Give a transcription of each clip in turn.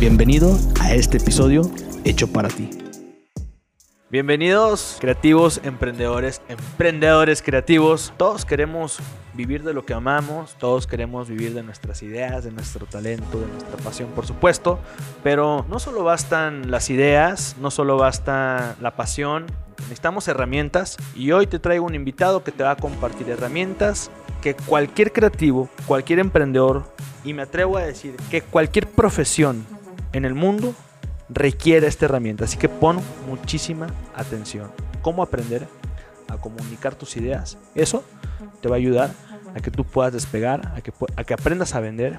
Bienvenido a este episodio hecho para ti. Bienvenidos creativos, emprendedores, emprendedores creativos. Todos queremos vivir de lo que amamos, todos queremos vivir de nuestras ideas, de nuestro talento, de nuestra pasión, por supuesto. Pero no solo bastan las ideas, no solo basta la pasión, necesitamos herramientas. Y hoy te traigo un invitado que te va a compartir herramientas que cualquier creativo, cualquier emprendedor, y me atrevo a decir que cualquier profesión en el mundo requiere esta herramienta. Así que pon muchísima atención. ¿Cómo aprender a comunicar tus ideas? Eso te va a ayudar a que tú puedas despegar, a que, a que aprendas a vender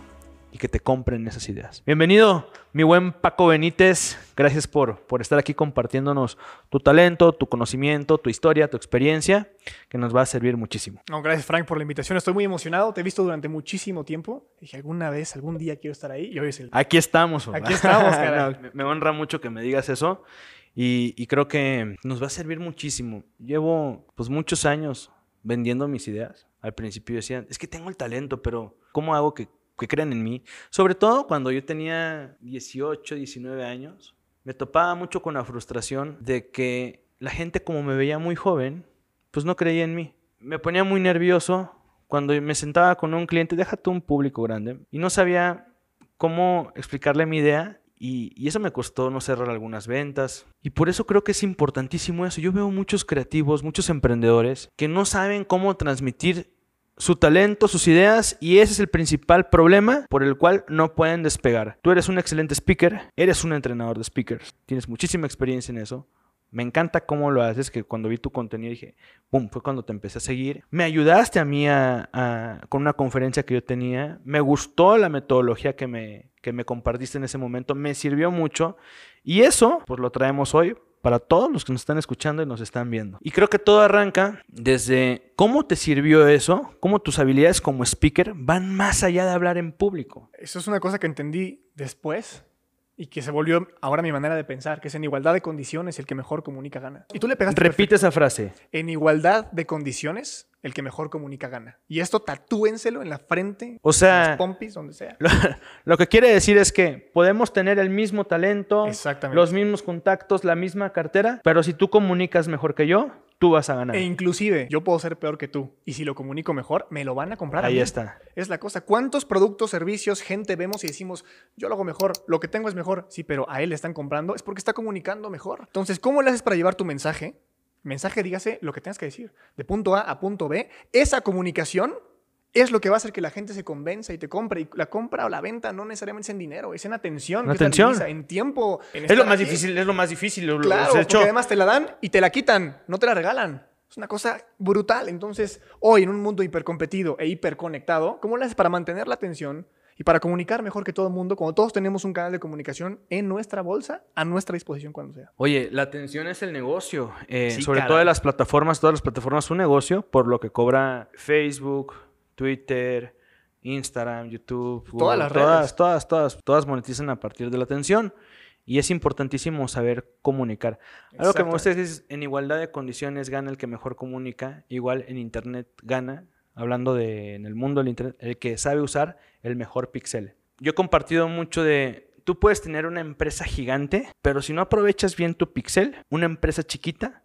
y que te compren esas ideas. Bienvenido, mi buen Paco Benítez. Gracias por, por estar aquí compartiéndonos tu talento, tu conocimiento, tu historia, tu experiencia, que nos va a servir muchísimo. No, gracias, Frank, por la invitación. Estoy muy emocionado. Te he visto durante muchísimo tiempo. Dije, alguna vez, algún día quiero estar ahí. Y hoy es el. Aquí estamos. Aquí estamos, cara. me honra mucho que me digas eso. Y, y creo que nos va a servir muchísimo. Llevo pues muchos años vendiendo mis ideas. Al principio decían, es que tengo el talento, pero ¿cómo hago que que crean en mí. Sobre todo cuando yo tenía 18, 19 años, me topaba mucho con la frustración de que la gente como me veía muy joven, pues no creía en mí. Me ponía muy nervioso cuando me sentaba con un cliente, déjate un público grande, y no sabía cómo explicarle mi idea y, y, eso me costó no cerrar algunas ventas. Y por eso creo que es importantísimo eso. Yo veo muchos creativos, muchos emprendedores que no saben cómo transmitir su talento, sus ideas y ese es el principal problema por el cual no pueden despegar. Tú eres un excelente speaker, eres un entrenador de speakers, tienes muchísima experiencia en eso. Me encanta cómo lo haces, que cuando vi tu contenido dije, ¡pum! Fue cuando te empecé a seguir. Me ayudaste a mí con una conferencia que yo tenía. Me gustó la metodología que me, que me compartiste en ese momento. Me sirvió mucho. Y eso, pues lo traemos hoy para todos los que nos están escuchando y nos están viendo. Y creo que todo arranca desde cómo te sirvió eso, cómo tus habilidades como speaker van más allá de hablar en público. Eso es una cosa que entendí después y que se volvió ahora mi manera de pensar, que es en igualdad de condiciones el que mejor comunica gana. Y tú le pegaste. Repite esa frase. En igualdad de condiciones el que mejor comunica gana. Y esto tatúenselo en la frente, o sea, en las pompis, donde sea. Lo, que quiere decir es que podemos tener el mismo talento, los mismos contactos, la misma cartera, pero si tú comunicas mejor que yo, tú vas a ganar. E inclusive yo puedo ser peor que tú. Y si lo comunico mejor, me lo van a comprar. Ahí está. Es la cosa. ¿Cuántos productos, servicios, gente vemos y decimos, yo lo hago mejor, lo que tengo es mejor? Sí, pero a él le están comprando. Es porque está comunicando mejor. Entonces, ¿cómo le haces para llevar tu mensaje? Mensaje, dígase lo que tengas que decir. De punto A a punto B. Esa comunicación es lo que va a hacer que la gente se convenza y te compre. Y la compra o la venta no necesariamente es en dinero, es en atención. En atención. en tiempo. es lo más difícil, es lo más difícil. Claro, porque además te la dan y te la quitan, no te la regalan. Es una cosa brutal. Entonces, hoy en un mundo hipercompetido e hiperconectado, ¿cómo le haces para mantener la atención y para comunicar mejor que todo el mundo, como todos tenemos un canal de comunicación en nuestra bolsa, a nuestra disposición cuando sea. Oye, la atención es el negocio. Eh, sobre todo de las plataformas, todas las plataformas son un negocio, por lo que cobra Facebook, Twitter, Instagram, YouTube, todas las redes. Todas, todas, todas monetizan a partir de la atención. Y es importantísimo saber comunicar. Algo que me gusta es en igualdad de condiciones gana el que mejor comunica, igual en Internet gana, hablando de en el mundo del Internet, el que sabe usar el mejor pixel. Yo he compartido mucho de, tú puedes tener una empresa gigante, pero si no aprovechas bien tu pixel, una empresa chiquita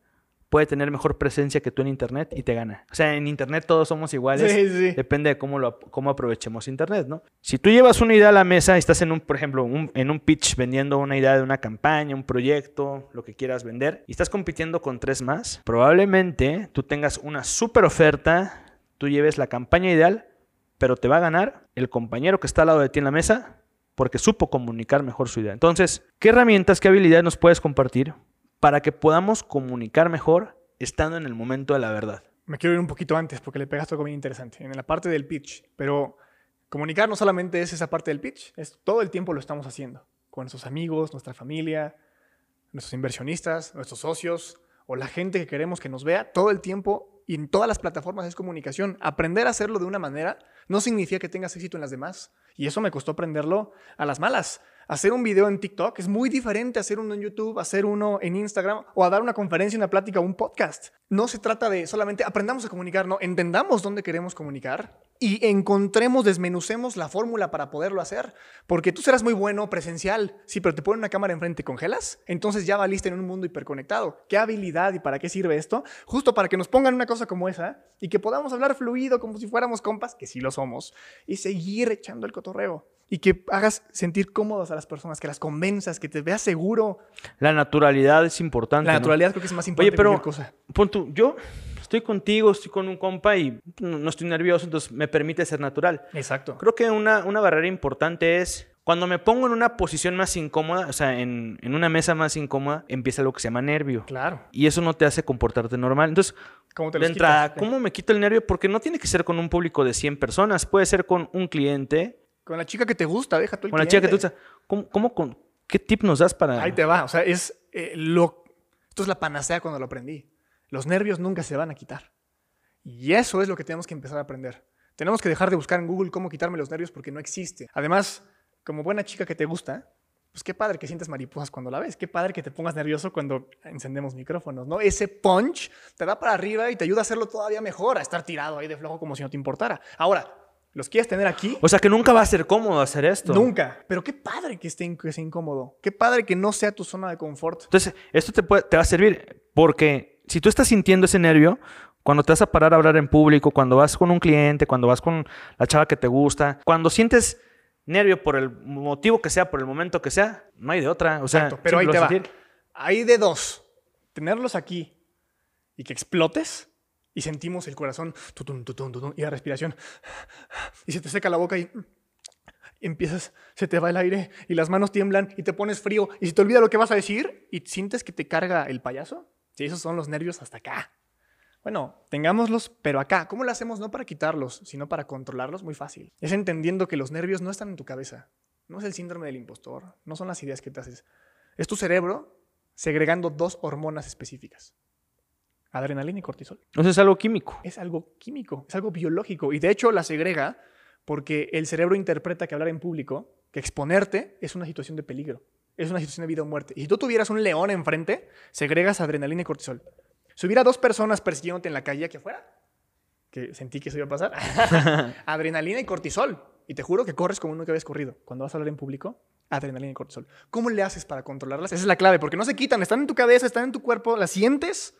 puede tener mejor presencia que tú en Internet y te gana. O sea, en Internet todos somos iguales. Sí, sí. Depende de cómo, lo, cómo aprovechemos Internet, ¿no? Si tú llevas una idea a la mesa y estás en un, por ejemplo, en un pitch vendiendo una idea de una campaña, un proyecto, lo que quieras vender, y estás compitiendo con tres más, probablemente tú tengas una super oferta, tú lleves la campaña ideal, pero te va a ganar el compañero que está al lado de ti en la mesa porque supo comunicar mejor su idea. Entonces, ¿qué herramientas, qué habilidades nos puedes compartir para que podamos comunicar mejor estando en el momento de la verdad. Me quiero ir un poquito antes porque le pegaste algo bien interesante, en la parte del pitch. Pero comunicar no solamente es esa parte del pitch, es todo el tiempo lo estamos haciendo con nuestros amigos, nuestra familia, nuestros inversionistas, nuestros socios o la gente que queremos que nos vea todo el tiempo y en todas las plataformas es comunicación. Aprender a hacerlo de una manera no significa que tengas éxito en las demás. Y eso me costó aprenderlo a las malas hacer un video en TikTok es muy diferente a hacer uno en YouTube, hacer uno en Instagram o a dar una conferencia, una plática un podcast. No se trata de solamente aprendamos a comunicar, no, entendamos dónde queremos comunicar y encontremos, desmenucemos la fórmula para poderlo hacer. Porque tú serás muy bueno presencial, sí, pero te ponen una cámara enfrente y congelas, entonces ya valiste en un mundo hiperconectado. ¿Qué habilidad y para qué sirve esto? Justo para que nos pongan una cosa como esa y que podamos hablar fluido como si fuéramos compas, que sí lo somos, y seguir echando el cotorreo. Y que hagas sentir cómodos a las personas, que las convenzas, que te veas seguro. La naturalidad es importante. La ¿no? naturalidad creo que es más importante Oye, pero que cualquier cosa. pon tú, yo estoy contigo, estoy con un compa y no estoy nervioso, entonces me permite ser natural. Exacto. Creo que una, una barrera importante es cuando me pongo en una posición más incómoda, o sea, en, en una mesa más incómoda, empieza lo que se llama nervio. Claro. Y eso no te hace comportarte normal. Entonces, ¿Cómo te de entrada, quitas? ¿cómo me quito el nervio? Porque no tiene que ser con un público de 100 personas, puede ser con un cliente, Con la chica que te gusta, deja tú el con la chica que usas. ¿Cómo, cómo con, ¿Qué tip nos das para...? Ahí te va. O sea, es eh, lo. Esto es la panacea cuando lo aprendí. Los nervios nunca se van a quitar. Y eso es lo que tenemos que empezar a aprender. Tenemos que dejar de buscar en Google cómo quitarme los nervios porque no existe. Además, como buena chica que te gusta, pues qué padre que sientes mariposas cuando la ves. Qué padre que te pongas nervioso cuando encendemos micrófonos, ¿no? Ese punch te da para arriba y te ayuda a hacerlo todavía mejor, a estar tirado ahí de flojo como si no te importara. Ahora, ¿los quieres tener aquí? O sea, que nunca va a ser cómodo hacer esto. Nunca. Pero qué padre que esté in- que sea incómodo. Qué padre que no sea tu zona de confort. Entonces, esto te, puede- te va a servir porque si tú estás sintiendo ese nervio, cuando te vas a parar a hablar en público, cuando vas con un cliente, cuando vas con la chava que te gusta, cuando sientes nervio por el motivo que sea, por el momento que sea, no hay de otra. O sea, Exacto, pero ahí te va. sentir. Hay de dos. Tenerlos aquí y que explotes y sentimos el corazón y la respiración. Y se te seca la boca y, y empiezas, se te va el aire y las manos tiemblan y te pones frío y se te olvida lo que vas a decir y sientes que te carga el payaso. Sí, esos son los nervios hasta acá. Bueno, tengámoslos, pero acá. ¿Cómo lo hacemos? No para quitarlos, sino para controlarlos. Muy fácil. Es entendiendo que los nervios no están en tu cabeza. No es el síndrome del impostor. No son las ideas que te haces. Es tu cerebro segregando dos hormonas específicas. Adrenalina y cortisol. Entonces es algo químico. Es algo químico, es algo biológico. Y de hecho la segrega porque el cerebro interpreta que hablar en público, que exponerte es una situación de peligro. Es una situación de vida o muerte. Y si tú tuvieras un león enfrente, segregas adrenalina y cortisol. Si hubiera dos personas persiguiéndote en la calle aquí afuera, que sentí que eso iba a pasar, adrenalina y cortisol. Y te juro que corres como nunca habías corrido. Cuando vas a hablar en público, adrenalina y cortisol. ¿Cómo le haces para controlarlas? Esa es la clave, porque no se quitan, están en tu cabeza, están en tu cuerpo, las sientes.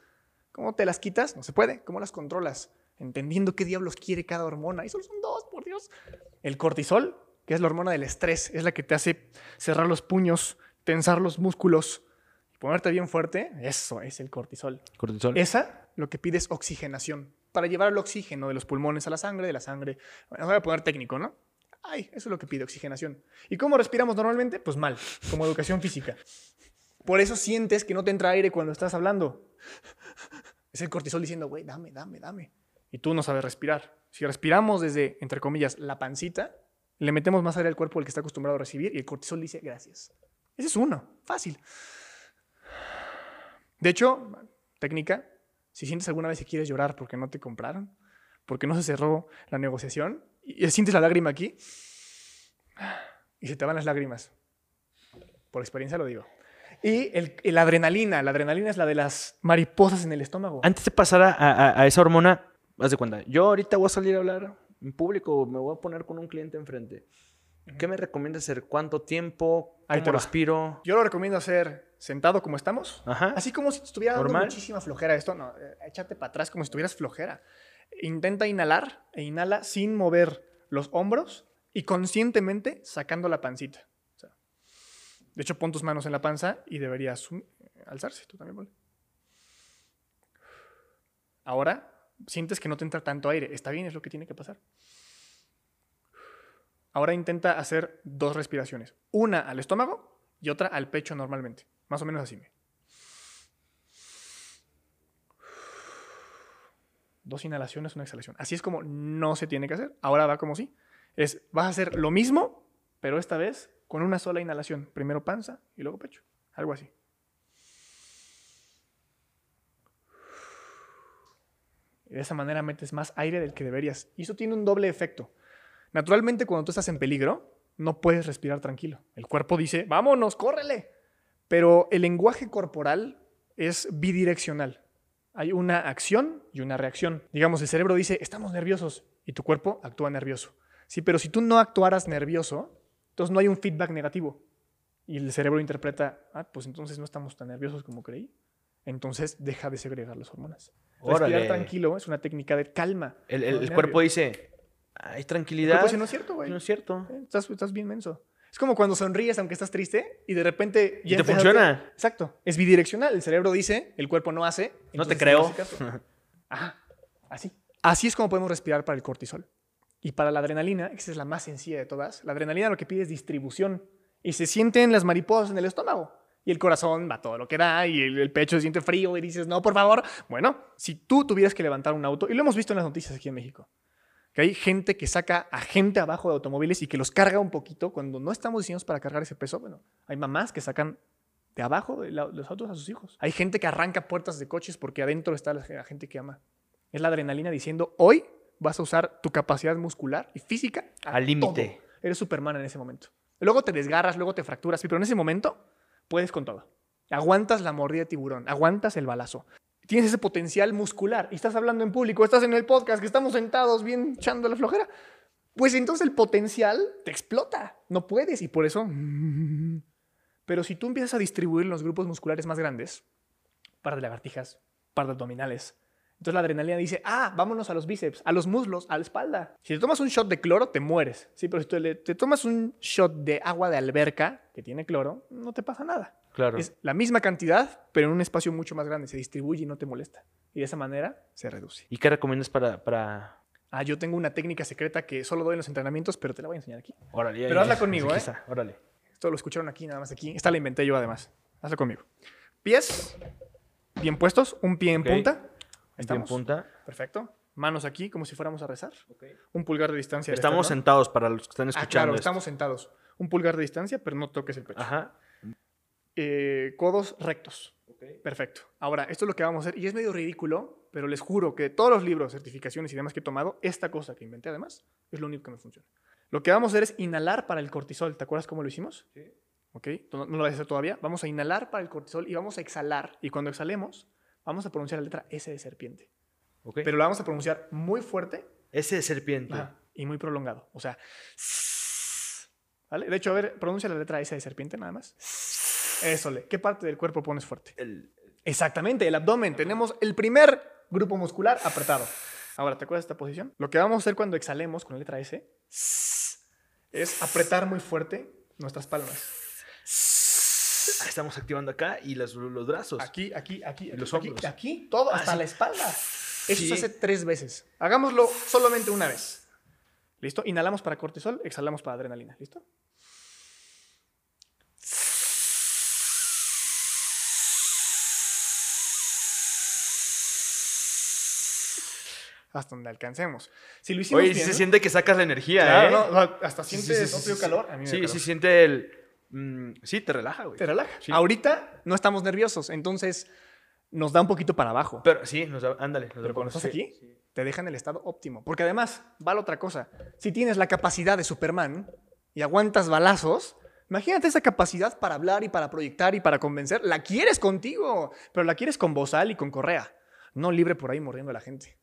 ¿Cómo te las quitas? No se puede. ¿Cómo las controlas? Entendiendo qué diablos quiere cada hormona. Y solo son dos, por Dios. El cortisol, que es la hormona del estrés, es la que te hace cerrar los puños, tensar los músculos y ponerte bien fuerte. Eso es el cortisol. Cortisol. Esa lo que pide es oxigenación para llevar el oxígeno de los pulmones a la sangre, de la sangre. Bueno, voy a poner técnico, ¿no? Ay, eso es lo que pide oxigenación. ¿Y cómo respiramos normalmente? Pues mal, como educación física. Por eso sientes que no te entra aire cuando estás hablando. Es el cortisol diciendo, güey, dame, dame, dame. Y tú no sabes respirar. Si respiramos desde, entre comillas, la pancita, le metemos más aire al cuerpo del que está acostumbrado a recibir y el cortisol dice, gracias. Ese es uno, fácil. De hecho, técnica, si sientes alguna vez que quieres llorar porque no te compraron, porque no se cerró la negociación, y sientes la lágrima aquí, y se te van las lágrimas. Por experiencia lo digo. Y el adrenalina, la adrenalina es la de las mariposas en el estómago. Antes de pasar a esa hormona, haz de cuenta, yo ahorita voy a salir a hablar en público, me voy a poner con un cliente enfrente. ¿Qué me recomiendas hacer? ¿Cuánto tiempo? Ahí ¿Cómo te respiro? Yo lo recomiendo hacer sentado como estamos, Ajá. así como si te estuviera dando Normal. muchísima flojera esto, no, eh, échate para atrás como si tuvieras flojera. Intenta inhalar e inhala sin mover los hombros y conscientemente sacando la pancita. O sea, de hecho, pon tus manos en la panza y deberías um, alzarse. Tú también, ponle. Ahora, sientes que no te entra tanto aire. Está bien, es lo que tiene que pasar. Ahora intenta hacer dos respiraciones. Una al estómago y otra al pecho normalmente. Más o menos así. Dos inhalaciones, una exhalación. Así es como no se tiene que hacer. Ahora va como sí. Es, vas a hacer lo mismo, pero esta vez con una sola inhalación. Primero panza y luego pecho. Algo así. De esa manera metes más aire del que deberías. Y eso tiene un doble efecto. Naturalmente, cuando tú estás en peligro, no puedes respirar tranquilo. El cuerpo dice, vámonos, córrele. Pero el lenguaje corporal es bidireccional. Hay una acción y una reacción. Digamos, el cerebro dice, estamos nerviosos. y tu cuerpo actúa nervioso. Sí, pero si tú no actuaras nervioso, entonces no hay un feedback negativo. Y el cerebro interpreta, ah, pues entonces no estamos tan nerviosos como creí. Entonces deja de segregar las hormonas. Respirar Órale. tranquilo es una técnica de calma. El, cuerpo dice, hay El tranquilidad. dice, no es cierto, güey. No es cierto. Estás, estás bien menso. Es como cuando sonríes aunque estás triste y de repente Y te funciona. Exacto. Es bidireccional. El cerebro dice, el cuerpo no hace. No te creo. Ajá. Así. Así es como podemos respirar para el cortisol. Y para la adrenalina, esa es la más sencilla de todas, la adrenalina lo que pide es distribución. Y se sienten las mariposas en el estómago. Y el corazón va todo lo que da, y el, el pecho se siente frío, y dices, no, por favor. Bueno, si tú tuvieras que levantar un auto, y lo hemos visto en las noticias aquí en México, que hay gente que saca a gente abajo de automóviles y que los carga un poquito cuando no estamos diseñados para cargar ese peso. Bueno, hay mamás que sacan de abajo de los autos a sus hijos. Hay gente que arranca puertas de coches porque adentro está la, gente que ama. Es la adrenalina diciendo, hoy vas a usar tu capacidad muscular y física Al límite. Eres Superman en ese momento. Luego te desgarras, luego te fracturas, pero en ese momento puedes con todo. Aguantas la mordida de tiburón, aguantas el balazo. Tienes ese potencial muscular y estás hablando en público, estás en el podcast, que estamos sentados bien echando la flojera. Pues entonces el potencial te explota. No puedes y por eso... Pero si tú empiezas a distribuir los grupos musculares más grandes, par de lagartijas, par de abdominales, entonces la adrenalina dice, ah, vámonos a los bíceps, a los muslos, a la espalda. Si te tomas un shot de cloro, te mueres. Sí, pero si te, te tomas un shot de agua de alberca, que tiene cloro, no te pasa nada. Claro. Es la misma cantidad, pero en un espacio mucho más grande. Se distribuye y no te molesta. Y de esa manera se reduce. ¿Y qué recomiendas para, para... Ah, yo tengo una técnica secreta que solo doy en los entrenamientos, pero te la voy a enseñar aquí. Órale, Pero ya- hazla conmigo, ¿eh? está, Órale. Esto lo escucharon aquí, nada más aquí. Esta la inventé yo además. Hazlo conmigo. Pies bien puestos, un pie en Ok. punta. En Estamos. punta. Perfecto. Manos aquí, como si fuéramos a rezar. Un pulgar de distancia. de Estamos sentados para los que están Ah, escuchando. claro, esto. estamos sentados. Un pulgar de distancia, pero no toques el pecho. Ajá. Eh, codos rectos. Perfecto. Ahora, esto es lo que vamos a hacer. Y es medio ridículo, pero les juro que de todos los libros, certificaciones y demás que he tomado, esta cosa que inventé además, es lo único que me funciona. Lo que vamos a hacer es inhalar para el cortisol. ¿Te acuerdas cómo lo hicimos? Sí. Ok, no, no lo vas a hacer todavía. Vamos a inhalar para el cortisol y vamos a exhalar. Y cuando exhalemos, vamos a pronunciar la letra S de serpiente. Ok. Pero la vamos a pronunciar muy fuerte Ese de serpiente. Ajá, y muy prolongado. O sea, ¿vale? De hecho, a ver, pronuncia la letra S de serpiente nada más. Eso, le. ¿Qué parte del cuerpo pones fuerte? El- Exactamente, el abdomen. Tenemos el primer grupo muscular apretado. Ahora, ¿te acuerdas de esta posición? Lo que vamos a hacer cuando exhalemos con la letra S es apretar muy fuerte nuestras palmas. Ah, Estamos activando acá y los, los brazos. Aquí, aquí, aquí, aquí, los aquí, hombros. aquí, todo, Ah, hasta sí. la espalda. Eso Sí. se hace tres veces. Hagámoslo solamente una vez. ¿Listo? Inhalamos para cortisol, exhalamos para adrenalina. ¿Listo? Hasta donde alcancemos. Si lo hicimos Oye, bien, se siente que sacas la energía, Claro, ¿eh? no, hasta sientes sí, sí, calor. sí. A mí me da Sí, sí siente el... mm, sí, te relaja, güey. Te relaja. Ahorita no estamos nerviosos, entonces nos da un poquito para abajo. Pero sí, nos da- ándale. Nos da Pero cuando estás aquí, te deja en el estado óptimo. Porque además, vale otra cosa. Si tienes la capacidad de Superman y aguantas balazos, imagínate esa capacidad para hablar y para proyectar y para convencer. La quieres contigo, pero la quieres con bozal y con correa. No libre por ahí mordiendo a la gente.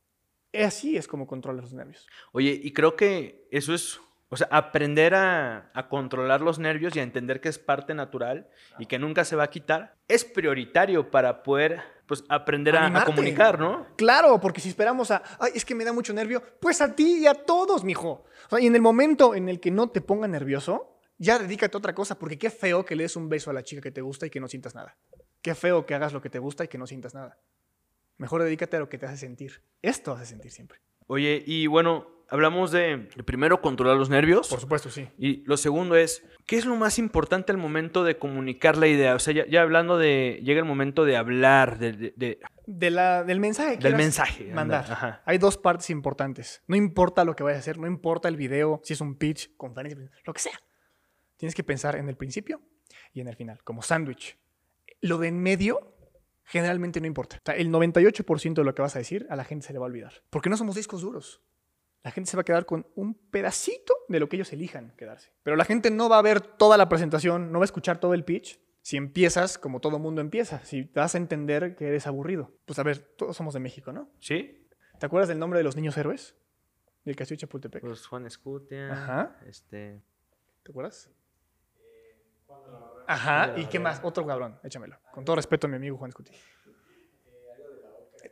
Así es como controlas los nervios. Oye, y creo que eso es, o sea, aprender a, a controlar los nervios y a entender que es parte natural y que nunca se va a quitar, es prioritario para poder, pues, aprender a, comunicar, ¿no? Claro, porque si esperamos a, ay, es que me da mucho nervio, pues a ti y a todos, mijo. O sea, y en el momento en el que no te ponga nervioso, ya dedícate a otra cosa, porque qué feo que le des un beso a la chica que te gusta y que no sientas nada. Qué feo que hagas lo que te gusta y que no sientas nada. Mejor dedícate a lo que te hace sentir. Esto hace sentir siempre. Oye, y bueno, hablamos de, primero controlar los nervios. supuesto, sí. Y lo segundo es, ¿qué es lo más importante al momento de comunicar la idea? O sea, ya, ya hablando de, llega el momento de hablar, de, de- de- De la, del mensaje que del mensaje. mandar. anda, Ajá. Hay dos partes importantes. No importa lo que vayas a hacer, no importa el video, si es un pitch, conferencia, lo que sea. Tienes que pensar en el principio y en el final, como sándwich. Lo de en medio generalmente no importa. O sea, el 98% de lo que vas a decir a la gente se le va a olvidar. Porque no somos discos duros. La gente se va a quedar con un pedacito de lo que ellos elijan quedarse. Pero la gente no va a ver toda la presentación, no va a escuchar todo el pitch. Si empiezas como todo mundo empieza, si te vas a entender que eres aburrido. Pues a ver, todos somos de México, ¿no? ¿Sí? ¿Te acuerdas del nombre de los niños héroes? del castillo Chapultepec. Pues Juan Escutia. Ajá. Este. ¿Te acuerdas? Ajá, ¿y qué más? Otro cabrón, échamelo. Con todo respeto a mi amigo Juan Escuti.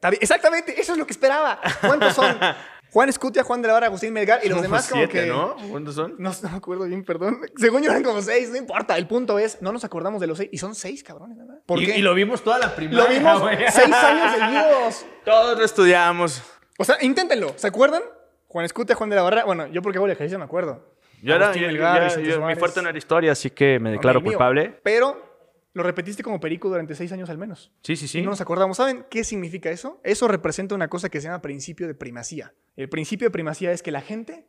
Bien, Exactamente, eso es lo que esperaba. ¿Cuántos son? Juan Escutia, Juan de la Vara, Agustín Melgar y los demás como siete, que... ¿no? ¿Cuántos son? No, no me acuerdo bien, perdón. Según yo eran como seis, no importa. El punto es, no nos acordamos de los seis. Y son seis, cabrones, ¿verdad? ¿Por y, qué? y lo vimos toda la primaria. Lo vimos seis años seguidos. Todos lo estudiamos. O sea, inténtenlo. ¿Se acuerdan? Juan Escutia, Juan de la Barra. Bueno, yo porque hago el ejercicio me acuerdo. Yo era, yo- Melgar, yo- Vicente yo- mi fuerte no era historia, así que me declaro mío. culpable. Pero lo repetiste como perico durante seis años al menos. Sí, sí, sí. Y no nos acordamos. ¿Saben qué significa eso? Eso representa una cosa que se llama principio de primacía. El principio de primacía es que la gente,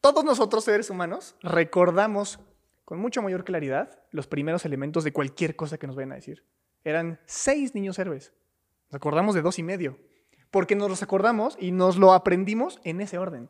todos nosotros seres humanos, recordamos con mucha mayor claridad los primeros elementos de cualquier cosa que nos vayan a decir. Eran seis niños héroes. Nos acordamos de dos y medio. Porque nos los acordamos y nos lo aprendimos en ese orden.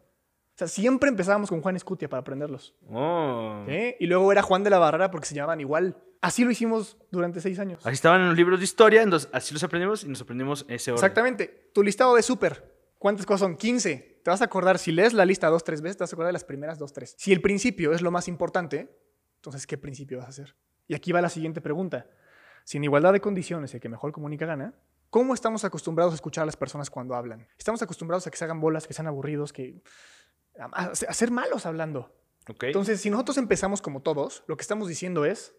O sea, siempre empezábamos con Juan Escutia para aprenderlos. Oh. ¿sí? Y luego era Juan de la Barrera porque se llamaban igual. Así lo hicimos durante seis años. Así estaban en los libros de historia, entonces así los aprendimos y nos aprendimos ese orden. Exactamente. Tu listado de súper. ¿Cuántas cosas son? 15. Te vas a acordar, si lees la lista dos, tres veces, te vas a acordar de las primeras dos, tres. Si el principio es lo más importante, entonces, ¿qué principio vas a hacer? Y aquí va la siguiente pregunta. Si en igualdad de condiciones el que mejor comunica gana, ¿cómo estamos acostumbrados a escuchar a las personas cuando hablan? Estamos acostumbrados a que se hagan bolas, que sean aburridos, que... a, a- a ser malos hablando. Entonces, si nosotros empezamos como todos, lo que estamos diciendo es,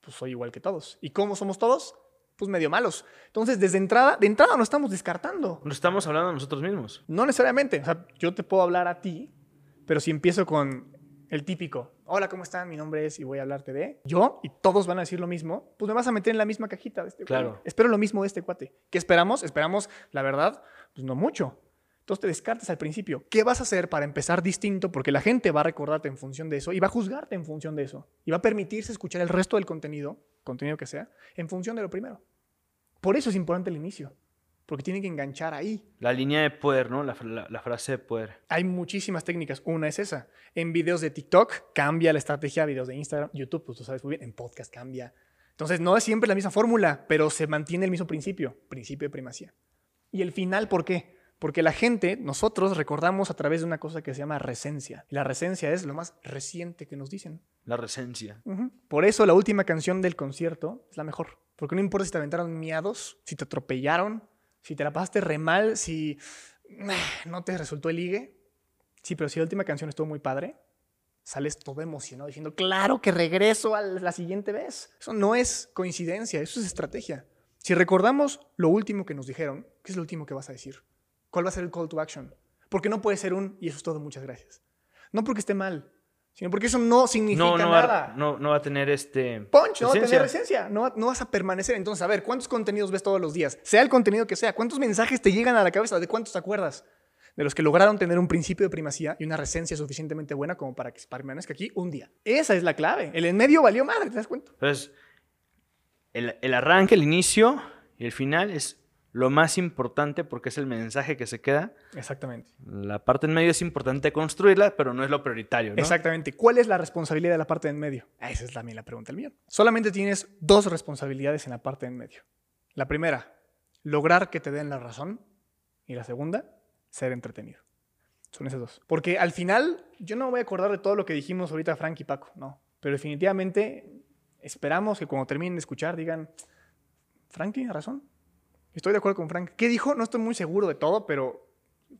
pues soy igual que todos. ¿Y cómo somos todos? Pues medio malos. Entonces, desde entrada, de entrada no estamos descartando. Nos estamos hablando nosotros mismos. No necesariamente. O sea, yo te puedo hablar a ti, pero si empiezo con el típico, hola, ¿cómo están? Mi nombre es y voy a hablarte de yo, y todos van a decir lo mismo, pues me vas a meter en la misma cajita de este Claro. cuate. Espero lo mismo de este cuate. ¿Qué esperamos? Esperamos, la verdad, pues no mucho. Entonces te descartas al principio. ¿Qué vas a hacer para empezar distinto? Porque la gente va a recordarte en función de eso y va a juzgarte en función de eso. Y va a permitirse escuchar el resto del contenido, contenido que sea, en función de lo primero. Por eso es importante el inicio. Porque tiene que enganchar ahí. La línea de poder, ¿no? La- la frase de poder. Hay muchísimas técnicas. Una es esa. En videos de TikTok cambia la estrategia, videos de Instagram, YouTube, pues tú sabes muy bien, en podcast cambia. Entonces no es siempre la misma fórmula, pero se mantiene el mismo principio, principio de primacía. Y el final, ¿por qué? Porque la gente, nosotros recordamos a través de una cosa que se llama recencia. Y la recencia es lo más reciente que nos dicen. La recencia. Por eso la última canción del concierto es la mejor. Porque no importa si te aventaron miados, si te atropellaron, si te la pasaste re mal, si no te resultó el ligue. Sí, pero si la última canción estuvo muy padre, sales todo emocionado diciendo, claro que regreso a la siguiente vez. Eso no es coincidencia, eso es estrategia. Si recordamos lo último que nos dijeron, ¿qué es lo último que vas a decir? ¿Cuál va a ser el call to action? Porque no puede ser un, y eso es todo, muchas gracias. No porque esté mal, sino porque eso no significa No, no nada. va, no, no va a tener este. Punch, no va a tener esencia. No, no vas a permanecer. Entonces, a ver, ¿cuántos contenidos ves todos los días? Sea el contenido que sea. ¿Cuántos mensajes te llegan a la cabeza? ¿De cuántos te acuerdas? De los que lograron tener un principio de primacía y una recencia suficientemente buena como para que permanezca aquí un día. Esa es la clave. El en medio valió madre, ¿te das cuenta? Entonces, el, el arranque, el inicio y el final es lo más importante porque es el mensaje que se queda. Exactamente. La parte en medio es importante construirla, pero no es lo prioritario, ¿no? Exactamente. ¿Cuál es la responsabilidad de la parte en medio? Esa es también la pregunta del millón. Solamente tienes dos responsabilidades en la parte en medio. La primera, lograr que te den la razón. Y la segunda, ser entretenido. Son esas dos. Porque al final, yo no me voy a acordar de todo lo que dijimos ahorita Frank y Paco, no. Pero definitivamente esperamos que cuando terminen de escuchar digan, Frank tiene razón. Estoy de acuerdo con Frank. ¿Qué dijo? No estoy muy seguro de todo, pero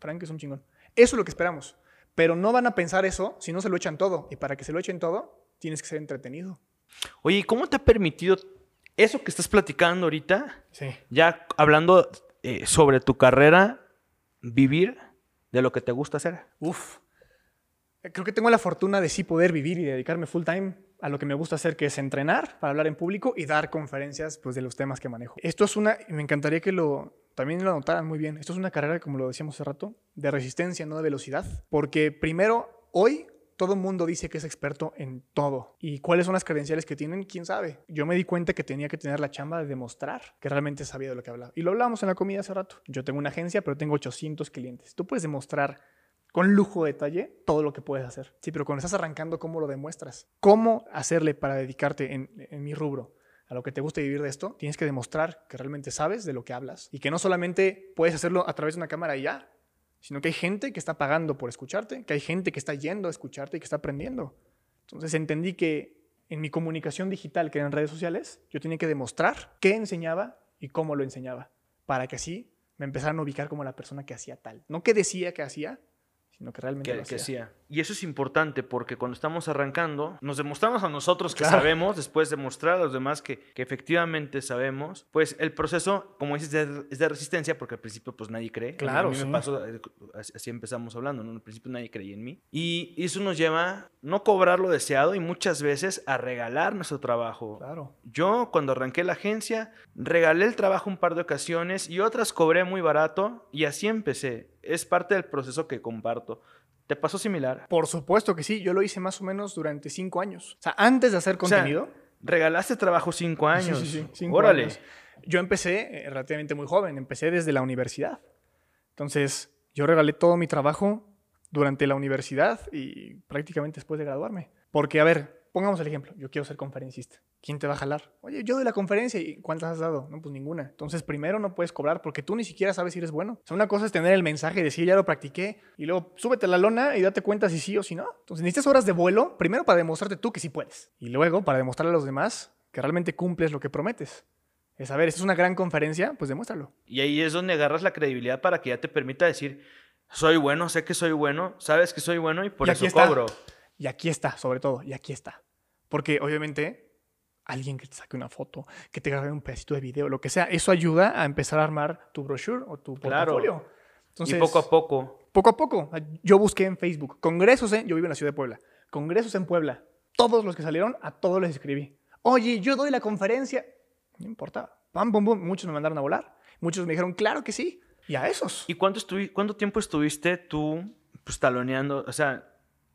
Frank es un chingón. Eso es lo que esperamos. Pero no van a pensar eso si no se lo echan todo. Y para que se lo echen todo, tienes que ser entretenido. Oye, ¿y ¿cómo te ha permitido eso que estás platicando ahorita, Sí. ya hablando eh, sobre tu carrera, vivir de lo que te gusta hacer? Uf. Creo que tengo la fortuna de sí poder vivir y dedicarme full time a lo que me gusta hacer, que es entrenar para hablar en público y dar conferencias pues, de los temas que manejo. Esto es una, me encantaría que lo también lo notaran muy bien. Esto es una carrera, como lo decíamos hace rato, de resistencia, no de velocidad. Porque primero, hoy todo el mundo dice que es experto en todo. ¿Y cuáles son las credenciales que tienen? ¿Quién sabe? Yo me di cuenta que tenía que tener la chamba de demostrar que realmente sabía de lo que hablaba. Y lo hablábamos en la comida hace rato. Yo tengo una agencia, pero tengo 800 clientes. Tú puedes demostrar con lujo de detalle todo lo que puedes hacer. Sí, pero cuando estás arrancando, ¿cómo lo demuestras? ¿Cómo hacerle para dedicarte en, en mi rubro? A lo que te gusta vivir de esto, tienes que demostrar que realmente sabes de lo que hablas y que no solamente puedes hacerlo a través de una cámara y ya, sino que hay gente que está pagando por escucharte, que hay gente que está yendo a escucharte y que está aprendiendo. Entonces entendí que en mi comunicación digital, que era en redes sociales, yo tenía que demostrar qué enseñaba y cómo lo enseñaba, para que así me empezaran a ubicar como la persona que hacía tal. No que decía que hacía, sino que realmente que, lo que hacía. Y eso es importante porque cuando estamos arrancando, nos demostramos a nosotros que Claro. sabemos, después de mostrar a los demás que, que efectivamente sabemos, pues el proceso, como dices, de- es de resistencia porque al principio pues nadie cree. A Claro, a mí sí. me pasó, eh, así empezamos hablando, ¿no? Al principio nadie creía en mí. Y eso nos lleva no cobrar lo deseado y muchas veces a regalar nuestro trabajo. Claro. Yo, cuando arranqué la agencia, regalé el trabajo un par de ocasiones y otras cobré muy barato y así empecé. Es parte del proceso que comparto. ¿Te pasó similar? Por supuesto que sí, yo lo hice más o menos durante cinco años. O sea, antes de hacer O sea, contenido. Regalaste trabajo cinco años. Sí, sí, sí, cinco Órale. años. Yo empecé eh, relativamente muy joven, empecé desde la universidad. Entonces, yo regalé todo mi trabajo durante la universidad y prácticamente después de graduarme. Porque, a ver, pongamos el ejemplo, yo quiero ser conferencista. ¿Quién te va a jalar? Oye, yo doy la conferencia y ¿cuántas has dado? No, pues ninguna. Entonces, primero no puedes cobrar porque tú ni siquiera sabes si eres bueno. O sea, una cosa es tener el mensaje y decir, ya lo practiqué, y luego súbete a la lona y date cuenta si sí o si no. Entonces, necesitas horas de vuelo, primero para demostrarte tú que sí puedes, y luego para demostrarle a los demás que realmente cumples lo que prometes. Es, a ver, esta es una gran conferencia, pues demuéstralo. Y ahí es donde agarras la credibilidad para que ya te permita decir, soy bueno, sé que soy bueno, sabes que soy bueno y por Y eso está. cobro. Y aquí está, sobre todo, y aquí está. Porque obviamente alguien que te saque una foto, que te grabe un pedacito de video, lo que sea, eso ayuda a empezar a armar tu brochure o tu Claro. portafolio. Entonces, y poco a poco. poco a poco, yo busqué en Facebook congresos, en, yo vivo en la ciudad de Puebla, congresos en Puebla. Todos los que salieron, a todos les escribí. Oye, yo doy la conferencia. No importa. Pam, pum, pum. Muchos me mandaron a volar. Muchos me dijeron, claro que sí. Y a esos. ¿Y cuánto, cuánto tiempo estuviste tú pues, taloneando? O sea,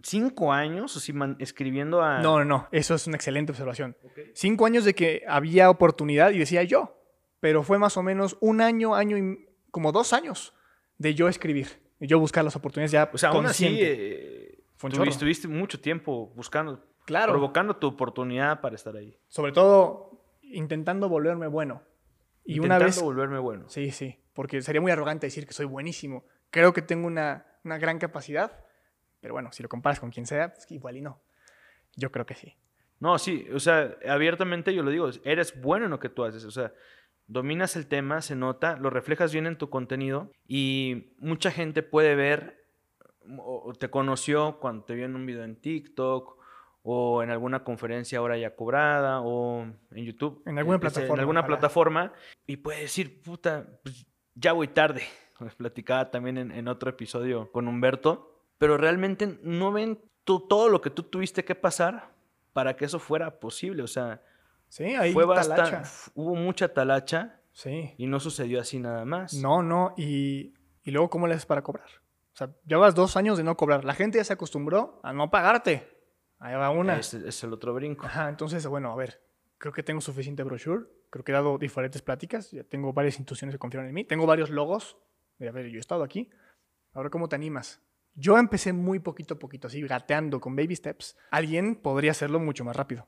¿cinco años? O sea, man- escribiendo a... No, no, no. Eso es una excelente observación. Cinco años de que había oportunidad y decía yo. Pero fue más o menos un año, año y como dos años de yo escribir. Y yo buscar las oportunidades ya O sea, aún así, consciente. eh, estuviste mucho tiempo buscando, Claro. provocando tu oportunidad para estar ahí. Sobre todo intentando volverme bueno. Y una Intentando vez... volverme bueno. Sí, sí. Porque sería muy arrogante decir que soy buenísimo. Creo que tengo una, una gran capacidad. Pero bueno, si lo comparas con quien sea, pues igual y no. Yo creo que sí. No, sí, o sea, abiertamente yo lo digo, eres bueno en lo que tú haces, o sea, dominas el tema, se nota, lo reflejas bien en tu contenido y mucha gente puede ver o te conoció cuando te vio en un video en TikTok o en alguna conferencia ahora ya cobrada o en YouTube. En alguna eh, sea, plataforma, En alguna ojalá. plataforma y puede decir, puta, pues, ya voy tarde. Les platicaba también en, en otro episodio con Humberto, pero realmente no ven todo lo que tú tuviste que pasar para que eso fuera posible. O sea, Sí, ahí fue talacha. bastante, hubo mucha talacha Sí. y no sucedió así nada más. No, no. Y, y luego, ¿cómo le haces para cobrar? O sea, llevas dos años de no cobrar. La gente ya se acostumbró a no pagarte. Ahí va una. Es, es el otro brinco. Ajá, entonces, bueno, a ver. Creo que tengo suficiente brochure. Creo que he dado diferentes pláticas. Ya tengo varias instituciones que confiaron en mí. Tengo varios logos. A ver, yo he estado aquí. Ahora, ¿cómo te animas? Yo empecé muy poquito a poquito, así, gateando con baby steps. Alguien podría hacerlo mucho más rápido.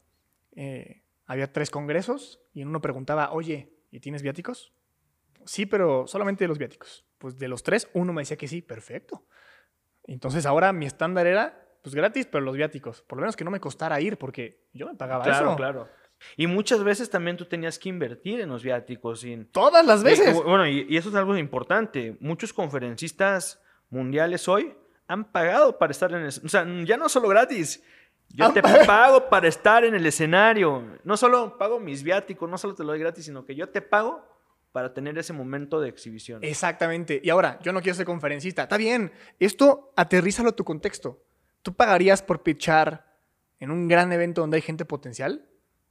Eh, había tres congresos y en uno preguntaba, oye, ¿y tienes viáticos? Sí, pero solamente de los viáticos. Pues de los tres, uno me decía que sí, perfecto. Entonces ahora mi estándar era, pues gratis, pero los viáticos. Por lo menos que no me costara ir, porque yo me pagaba Claro, eso. claro. Y muchas veces también tú tenías que invertir en los viáticos. Sin... Todas las veces. Y, bueno, y, y eso es algo importante. Muchos conferencistas mundiales hoy han pagado para estar en el... O sea, ya no solo gratis. Yo te pago para estar en el escenario. No solo pago mis viáticos, no solo te lo doy gratis, sino que yo te pago para tener ese momento de exhibición. Exactamente. Y ahora, yo no quiero ser conferencista. Está bien. Esto aterrízalo a tu contexto. ¿Tú pagarías por pitchar en un gran evento donde hay gente potencial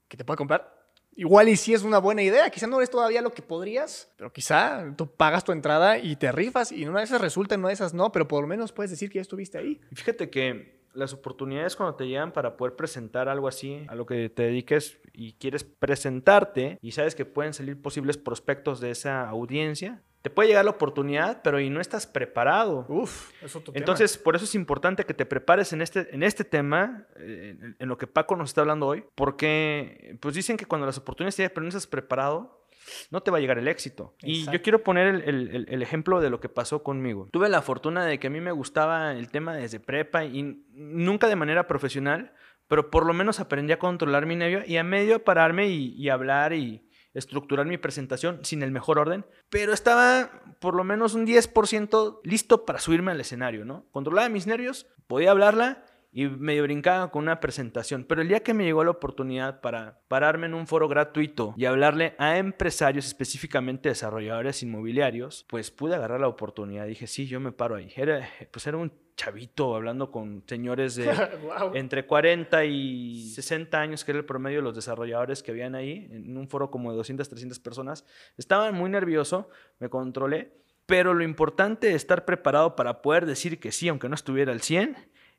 que te pueda comprar? Igual y si es una buena idea. Quizá no eres todavía lo que podrías, pero quizá tú pagas tu entrada y te rifas y una de esas resulta, en una de esas no, pero por lo menos puedes decir que ya estuviste ahí. Fíjate que las oportunidades cuando te llegan para poder presentar algo así, a lo que te dediques y quieres presentarte y sabes que pueden salir posibles prospectos de esa audiencia, te puede llegar la oportunidad, pero y no estás preparado. Uf, es otro tema. Entonces, por eso es importante que te prepares en este, en este tema, eh, en, en lo que Paco nos está hablando hoy, porque pues dicen que cuando las oportunidades te llegan, pero no estás preparado, no te va a llegar el éxito. Y yo quiero poner el, el- el- el ejemplo de lo que pasó conmigo. Tuve la fortuna de que a mí me gustaba el tema desde prepa y nunca de manera profesional, pero por lo menos aprendí a controlar mi nervio y a medio pararme y, y hablar y estructurar mi presentación sin el mejor orden, pero estaba por lo menos un 10% listo para subirme al escenario, ¿no? Controlaba mis nervios, podía hablarla y medio brincaba con una presentación. Pero el día que me llegó la oportunidad para pararme en un foro gratuito y hablarle a empresarios, específicamente desarrolladores inmobiliarios, pues pude agarrar la oportunidad. Dije, sí, yo me paro ahí. Era, pues era un chavito hablando con señores de Wow. entre 40 y 60 años, que era el promedio de los desarrolladores que habían ahí, en un foro como de 200, 300 personas. Estaba muy nervioso, me controlé, pero lo importante de estar preparado para poder decir que sí, aunque no estuviera al 100,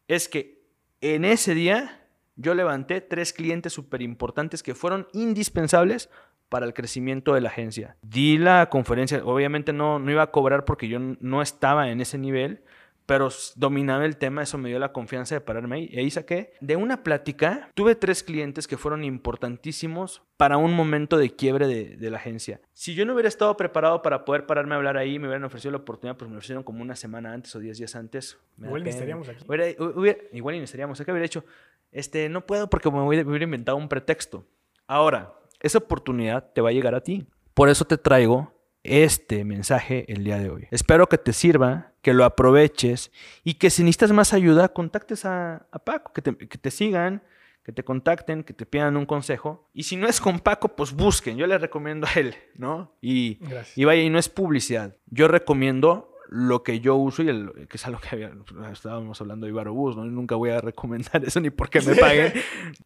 es que en ese día yo levanté tres clientes súper importantes que fueron indispensables para el crecimiento de la agencia. Di la conferencia, obviamente no, no iba a cobrar porque yo no estaba en ese nivel, pero dominaba el tema, eso me dio la confianza de pararme ahí. Y ahí saqué de una plática, tuve tres clientes que fueron importantísimos para un momento de quiebre de, de la agencia. Si yo no hubiera estado preparado para poder pararme a hablar ahí, me hubieran ofrecido la oportunidad, pues me ofrecieron como una semana antes o diez días antes. Me Igual ni estaríamos aquí. Hubiera- hubiera- igual ni estaríamos aquí, hubiera hecho, este, no puedo porque me hubiera inventado un pretexto. Ahora, esa oportunidad te va a llegar a ti. Por eso te traigo este mensaje el día de hoy. Espero que te sirva, que lo aproveches y que si necesitas más ayuda, contactes a, a Paco, que te, que te sigan, que te contacten, que te pidan un consejo. Y si no es con Paco, pues busquen. Yo le recomiendo a él, ¿no? Y, y vaya, y no es publicidad. Yo recomiendo lo que yo uso y el, que es algo que había- estábamos hablando de Ibarobús, ¿no? Yo nunca voy a recomendar eso ni porque me paguen,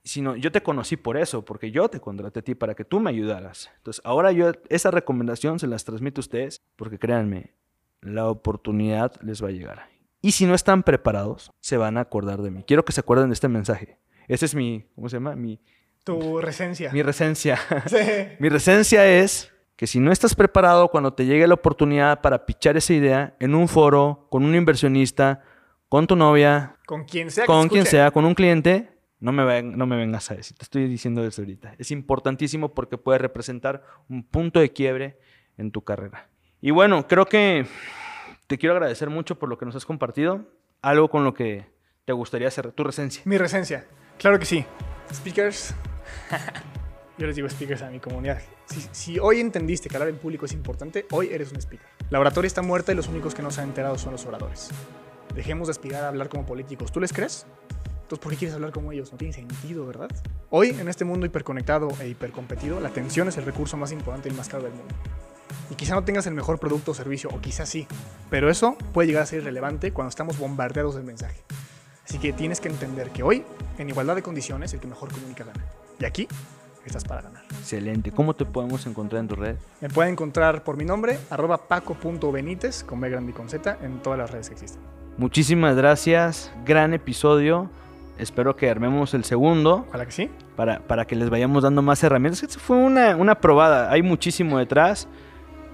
sino yo te conocí por eso, porque yo te contraté a ti para que tú me ayudaras. Entonces, ahora yo esa recomendación se las transmito a ustedes, porque créanme, la oportunidad les va a llegar. Y si no están preparados, se van a acordar de mí. Quiero que se acuerden de este mensaje. Ese es mi, ¿cómo se llama? Mi, Tu recencia. mi resencia. Sí. Mi recencia es que si no estás preparado cuando te llegue la oportunidad para pichar esa idea en un foro, con un inversionista, con tu novia, Con quien sea con quien sea, con un cliente, no me, ven- no me vengas a decir. Te estoy diciendo eso ahorita. Es importantísimo porque puede representar un punto de quiebre en tu carrera. Y bueno, creo que te quiero agradecer mucho por lo que nos has compartido. Algo con lo que te gustaría hacer tu resencia. Mi recencia. Claro que sí. Speakers. Yo les digo speakers a mi comunidad. Si, si hoy entendiste que hablar en público es importante, hoy eres un speaker. La oratoria está muerta y los únicos que no se han enterado son los oradores. Dejemos de aspirar a hablar como políticos. ¿Tú les crees? Entonces, ¿por qué quieres hablar como ellos? No tiene sentido, ¿verdad? Hoy, en este mundo hiperconectado e hipercompetido, la atención es el recurso más importante y más caro del mundo. Y quizá no tengas el mejor producto o servicio, o quizás sí, pero eso puede llegar a ser irrelevante cuando estamos bombardeados del mensaje. Así que tienes que entender que hoy, en igualdad de condiciones, el que mejor comunica gana. Y aquí estás para ganar. Excelente. ¿Cómo te podemos encontrar en tu red? Me pueden encontrar por mi nombre, arroba paco.benítez, con B grande y con Z, en todas las redes que existen. Muchísimas gracias. Gran episodio. Espero que armemos el segundo Ojalá que sí. para, para que les vayamos dando más herramientas. Fue una, una probada. Hay muchísimo detrás.